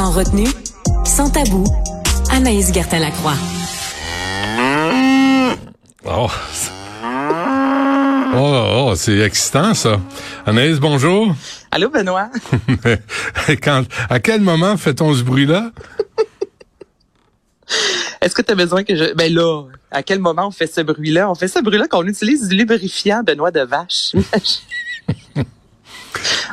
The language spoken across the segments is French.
Sans retenue, sans tabou, Anaïs Gertin-Lacroix. Oh. Oh, oh, c'est excitant ça. Anaïs, bonjour. Allô, Benoît. Quand, à quel moment fait-on ce bruit-là? Est-ce que tu as besoin que je... Ben là, à quel moment on fait ce bruit-là? On fait ce bruit-là quand on utilise du lubrifiant de noix de vache.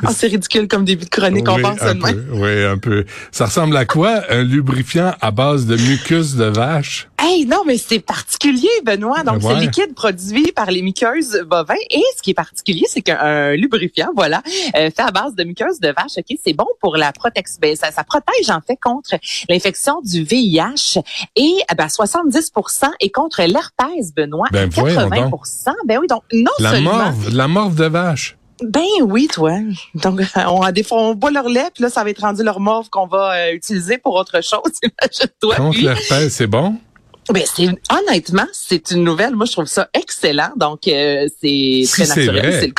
Oh, c'est ridicule comme début de chronique, on pense seulement. Oui, un peu. Ça ressemble à quoi? Un lubrifiant à base de mucus de vache? Hey, non, mais c'est particulier, Benoît. Donc, c'est liquide produit par les muqueuses bovins. Et ce qui est particulier, c'est qu'un lubrifiant, voilà, euh, fait à base de muqueuses de vache, OK, c'est bon pour la protection. Ben, ça, ça, protège, en fait, contre l'infection du VIH et ben, 70 et contre l'herpès, Benoît. Ben, 80% Ben oui, donc non la seulement... Morve, la morve de vache. Ben oui, toi. Donc, on, a des fois, on boit leur lait, puis là, ça va être rendu leur morve qu'on va euh, utiliser pour autre chose. Imagine-toi. Contre l'herpès, c'est bon? Ben c'est honnêtement, c'est une nouvelle. Moi, je trouve ça excellent. Donc, euh, c'est très naturel. C'est le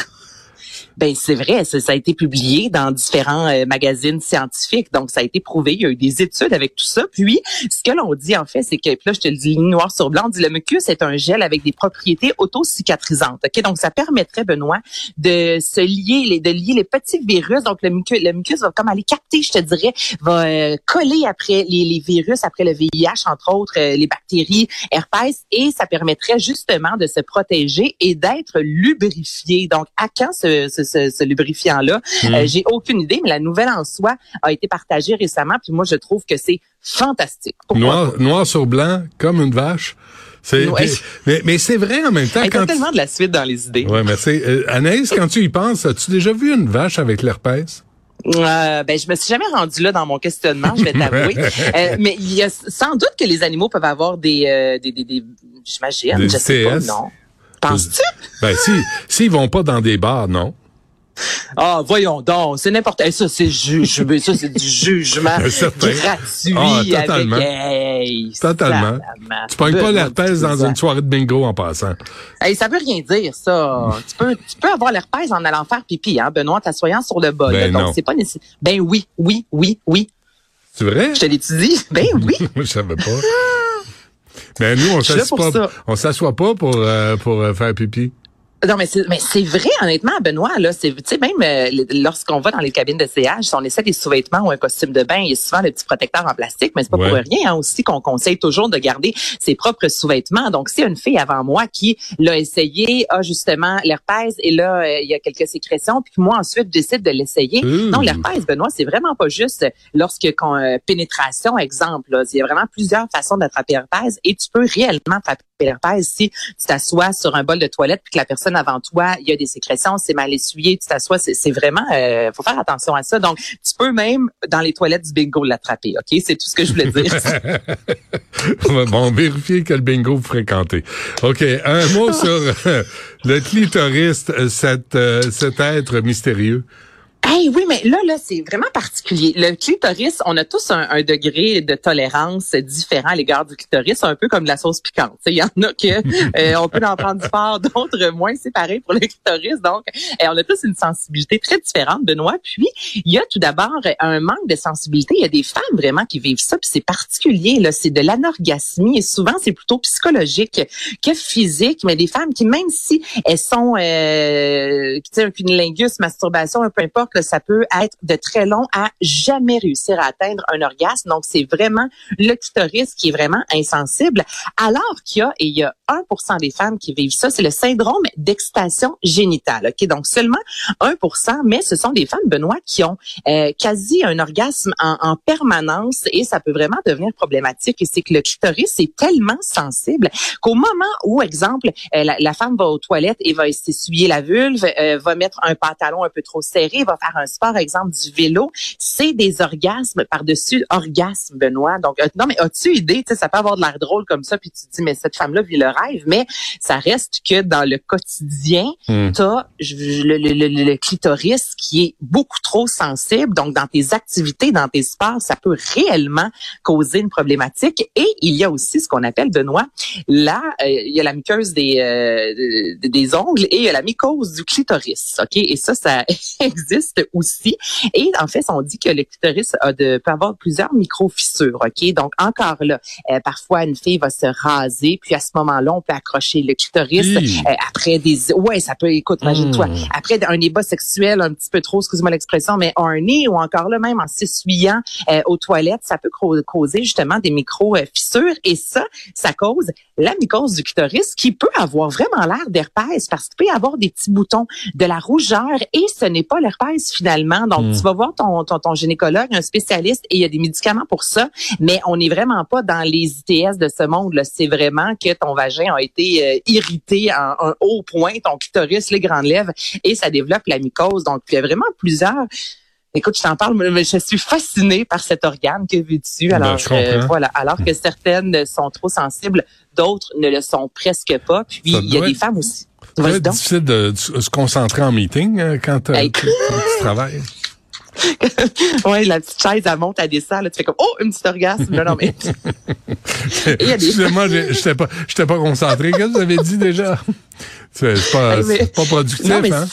ben c'est vrai, ça, a été publié dans différents euh, magazines scientifiques, donc ça a été prouvé. Il y a eu des études avec tout ça. Puis ce que l'on dit en fait, c'est que là je te le dis noir sur blanc, on dit le mucus est un gel avec des propriétés auto-cicatrisantes. Ok, donc ça permettrait Benoît de se lier, les, de lier les petits virus. Donc le mucus, le mucus va comme aller capter, je te dirais, va euh, coller après les, les, virus, après le VIH entre autres, euh, les bactéries, herpès, et ça permettrait justement de se protéger et d'être lubrifié. Donc à quand ce, ce ce, lubrifiant-là. Hmm. Euh, j'ai aucune idée, mais la nouvelle en soi a été partagée récemment, puis moi je trouve que c'est fantastique. Noir, noir sur blanc, comme une vache. C'est, mais, mais, c'est vrai en même temps. Il y a tellement de la suite dans les idées. Ouais, merci. Euh, Anaïs, quand tu y penses, as-tu déjà vu une vache avec l'herpès? Euh, ben, je me suis jamais rendue là dans mon questionnement, je vais t'avouer. euh, mais il y a sans doute que les animaux peuvent avoir des, des, des, des j'imagine, je sais pas, non. Penses-tu? Ben, si, s'ils vont pas dans des bars, non. Ah, voyons donc, c'est n'importe quoi. Ça, c'est ça, c'est du jugement gratuit ah, totalement. avec Totalement. Tu pognes pas l'herpès dans une soirée de bingo en passant. Hey, ça veut rien dire, ça. tu peux, tu peux avoir l'herpès en allant faire pipi, hein, Benoît, t'assoyant sur le bol. Ben donc, c'est pas nécessaire. Ben oui, oui, oui, oui. C'est vrai? Je te l'étudie. Ben oui. je savais pas. Mais nous, on s'assoit pas, on s'assoit pas pour, euh, pour euh, faire pipi. Non, mais c'est, mais c'est vrai, honnêtement, Benoît, là, c'est, tu sais, même euh, lorsqu'on va dans les cabines de CH, si on essaie des sous-vêtements ou un costume de bain, il y a souvent le petit protecteur en plastique, mais c'est pas pour rien hein, aussi qu'on conseille toujours de garder ses propres sous-vêtements. Donc, si une fille avant moi qui l'a essayé, a justement l'herpès, et là, euh, il y a quelques sécrétions, puis moi, ensuite, décide de l'essayer. Mmh. Non, l'herpès, Benoît, c'est vraiment pas juste lorsque, quand, euh, pénétration, exemple, il y a vraiment plusieurs façons d'attraper l'herpès, et tu peux réellement attraper l'herpès si tu t'assois sur un bol de toilette, puis que la personne avant toi, il y a des sécrétions, c'est mal essuyé, tu t'assois, c'est vraiment, euh, faut faire attention à ça. Donc, tu peux même dans les toilettes du bingo l'attraper, ok? C'est tout ce que je voulais dire. bon, vérifier quel bingo vous fréquentez. Ok, un mot sur euh, le clitoris, euh, cet, euh, cet être mystérieux. Hey, oui, mais là, là, c'est vraiment particulier. Le clitoris, on a tous un, degré de tolérance différent à l'égard du clitoris, un peu comme de la sauce piquante. Il y en a que euh, on peut en prendre du fort, d'autres moins. C'est pareil pour le clitoris. Donc, euh, on a tous une sensibilité très différente, Benoît. Puis, il y a tout d'abord un manque de sensibilité. Il y a des femmes vraiment qui vivent ça, puis c'est particulier. Là, c'est de l'anorgasmie et souvent c'est plutôt psychologique que physique. Mais des femmes qui, même si elles sont, euh, qui un cunilingus, masturbation, peu importe ça peut être de très long à jamais réussir à atteindre un orgasme. Donc, c'est vraiment le clitoris qui est vraiment insensible. Alors qu'il y a, et il y a 1% des femmes qui vivent ça, c'est le syndrome d'excitation génitale. Ok, Donc, seulement 1%, mais ce sont des femmes, Benoît, qui ont euh, quasi un orgasme en, permanence et ça peut vraiment devenir problématique. Et c'est que le clitoris est tellement sensible qu'au moment où, exemple, euh, la, femme va aux toilettes et va s'essuyer la vulve, euh, va mettre un pantalon un peu trop serré, va un sport, exemple du vélo, c'est des orgasmes par-dessus orgasme, Benoît. Donc, euh, non, mais as-tu idée, tu sais, ça peut avoir de l'air drôle comme ça, puis tu te dis, mais cette femme-là vit le rêve, mais ça reste que dans le quotidien, hmm. tu as le, le, le, clitoris qui est beaucoup trop sensible. Donc, dans tes activités, dans tes sports, ça peut réellement causer une problématique. Et il y a aussi ce qu'on appelle, Benoît, là, euh, il y a la muqueuse des, euh, des ongles et il y a la mycose du clitoris. OK? Et ça, ça existe aussi. Et en fait, on dit que le clitoris a de, peut avoir plusieurs micro-fissures. OK? Donc, encore là, euh, parfois, une fille va se raser, puis à ce moment-là, on peut accrocher le clitoris euh, après des... Ouais, ça peut, écoute, imagine-toi, hmm. après un débat sexuel un petit peu trop, excuse-moi l'expression, mais un nez ou encore là, même en s'essuyant euh, aux toilettes, ça peut causer justement des micro-fissures. Et ça, ça cause la mycose du clitoris qui peut avoir vraiment l'air d'herpès parce qu'il peut y avoir des petits boutons, de la rougeur et ce n'est pas l'herpès finalement. Donc, hmm. tu vas voir ton, ton, ton, gynécologue, un spécialiste et il y a des médicaments pour ça, mais on n'est vraiment pas dans les ITS de ce monde. C'est vraiment que ton vagin a été euh, irrité en un haut point, ton clitoris, les grandes lèvres et ça développe la mycose. Donc, il y a vraiment plusieurs Écoute, je t'en parle, mais je suis fascinée par cet organe que veux-tu? Ben, alors, euh, voilà, alors que certaines sont trop sensibles, d'autres ne le sont presque pas. Puis il y a des femmes aussi. C'est difficile de, se concentrer en meeting euh, quand, euh, tu travailles. oui, la petite chaise, elle monte, elle descend. Là, tu fais comme, oh, une petite orgasme. Non, non, mais... Excusez-moi, j'étais pas, j'étais pas concentré. Qu'est-ce que vous avez dit déjà? C'est pas, pas productif, hein?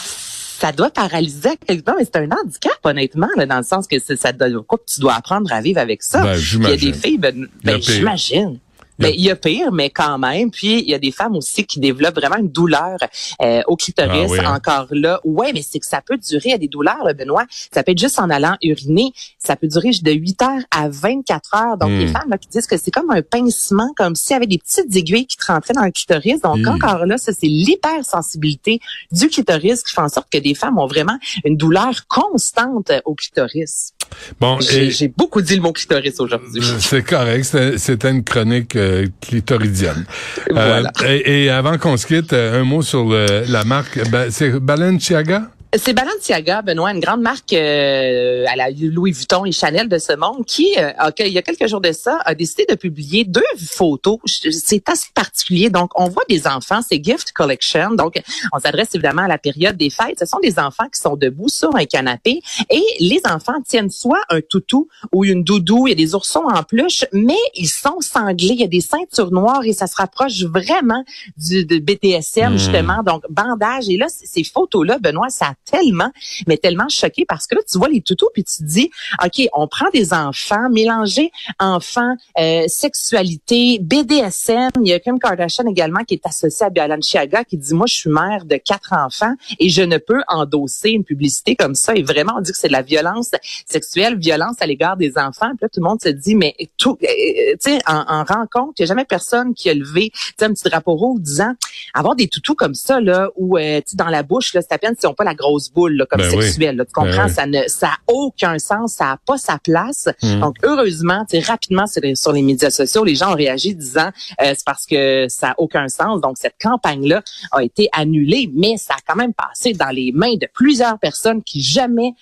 ça doit paralyser quelque mais c'est un handicap, honnêtement, là, dans le sens que ça, quoi, tu dois apprendre à vivre avec ça. Ben, il y a des filles, ben, ben j'imagine. Ben, il y a pire, mais quand même. Puis il y a des femmes aussi qui développent vraiment une douleur euh, au clitoris. Ah hein? Encore là, ouais, mais c'est que ça peut durer à des douleurs, là, Benoît. Ça peut être juste en allant uriner. Ça peut durer de 8 heures à 24 heures. Donc les hmm. femmes là, qui disent que c'est comme un pincement, comme s'il y avait des petites aiguilles qui te rentraient dans le clitoris. Donc hmm. encore là, ça c'est l'hypersensibilité du clitoris qui fait en sorte que des femmes ont vraiment une douleur constante au clitoris. Bon, j'ai beaucoup dit le mot clitoris aujourd'hui. Euh, c'est correct, c'était une chronique euh, clitoridienne. Euh, et, avant qu'on se quitte, un mot sur la marque, c'est Balenciaga? C'est Balenciaga, Benoît, une grande marque euh, à la Louis Vuitton et Chanel de ce monde, qui, euh, il y a quelques jours de ça, a décidé de publier deux photos. C'est assez particulier. Donc, on voit des enfants, c'est Gift Collection. Donc, on s'adresse évidemment à la période des fêtes. Ce sont des enfants qui sont debout sur un canapé et les enfants tiennent soit un toutou ou une doudou. Il y a des oursons en peluche, mais ils sont sanglés. Il y a des ceintures noires et ça se rapproche vraiment du de BTSM, hmm. justement. Donc, bandage. Et là, ces photos-là, Benoît, ça tellement, mais tellement choquée parce que là, tu vois les toutous puis tu te dis, OK, on prend des enfants, mélanger enfants, euh, sexualité, BDSM. Il y a Kim Kardashian également qui est associée à Balenciaga qui dit, moi, je suis mère de quatre enfants et je ne peux endosser une publicité comme ça. Et vraiment, on dit que c'est de la violence sexuelle, violence à l'égard des enfants. Puis là, tout le monde se dit, mais tout, euh, euh, tu sais, en, en rencontre, il n'y a jamais personne qui a levé un petit drapeau rouge disant, avoir des toutous comme ça, là, où, tu dans la bouche, là, c'est à peine s'ils n'ont pas la grosse là, comme ben sexuelle. tu comprends? Ben ça ne ça a aucun sens, ça a pas sa place. Hmm. Donc, heureusement, rapidement sur les, sur les médias sociaux, les gens ont réagi disant euh, c'est parce que ça a aucun sens. Donc, cette campagne-là a été annulée, mais ça a quand même passé dans les mains de plusieurs personnes qui jamais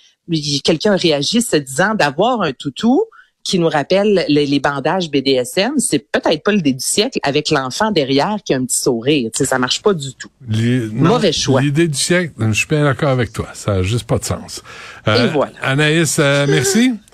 quelqu'un réagit se disant d'avoir un toutou qui nous rappelle les, bandages BDSM, c'est peut-être pas le dé du siècle avec l'enfant derrière qui a un petit sourire. Tu sais, ça marche pas du tout. Mauvais choix. L'idée du siècle, je suis bien d'accord avec toi. Ça a juste pas de sens. Euh, Et voilà. Anaïs, euh, merci.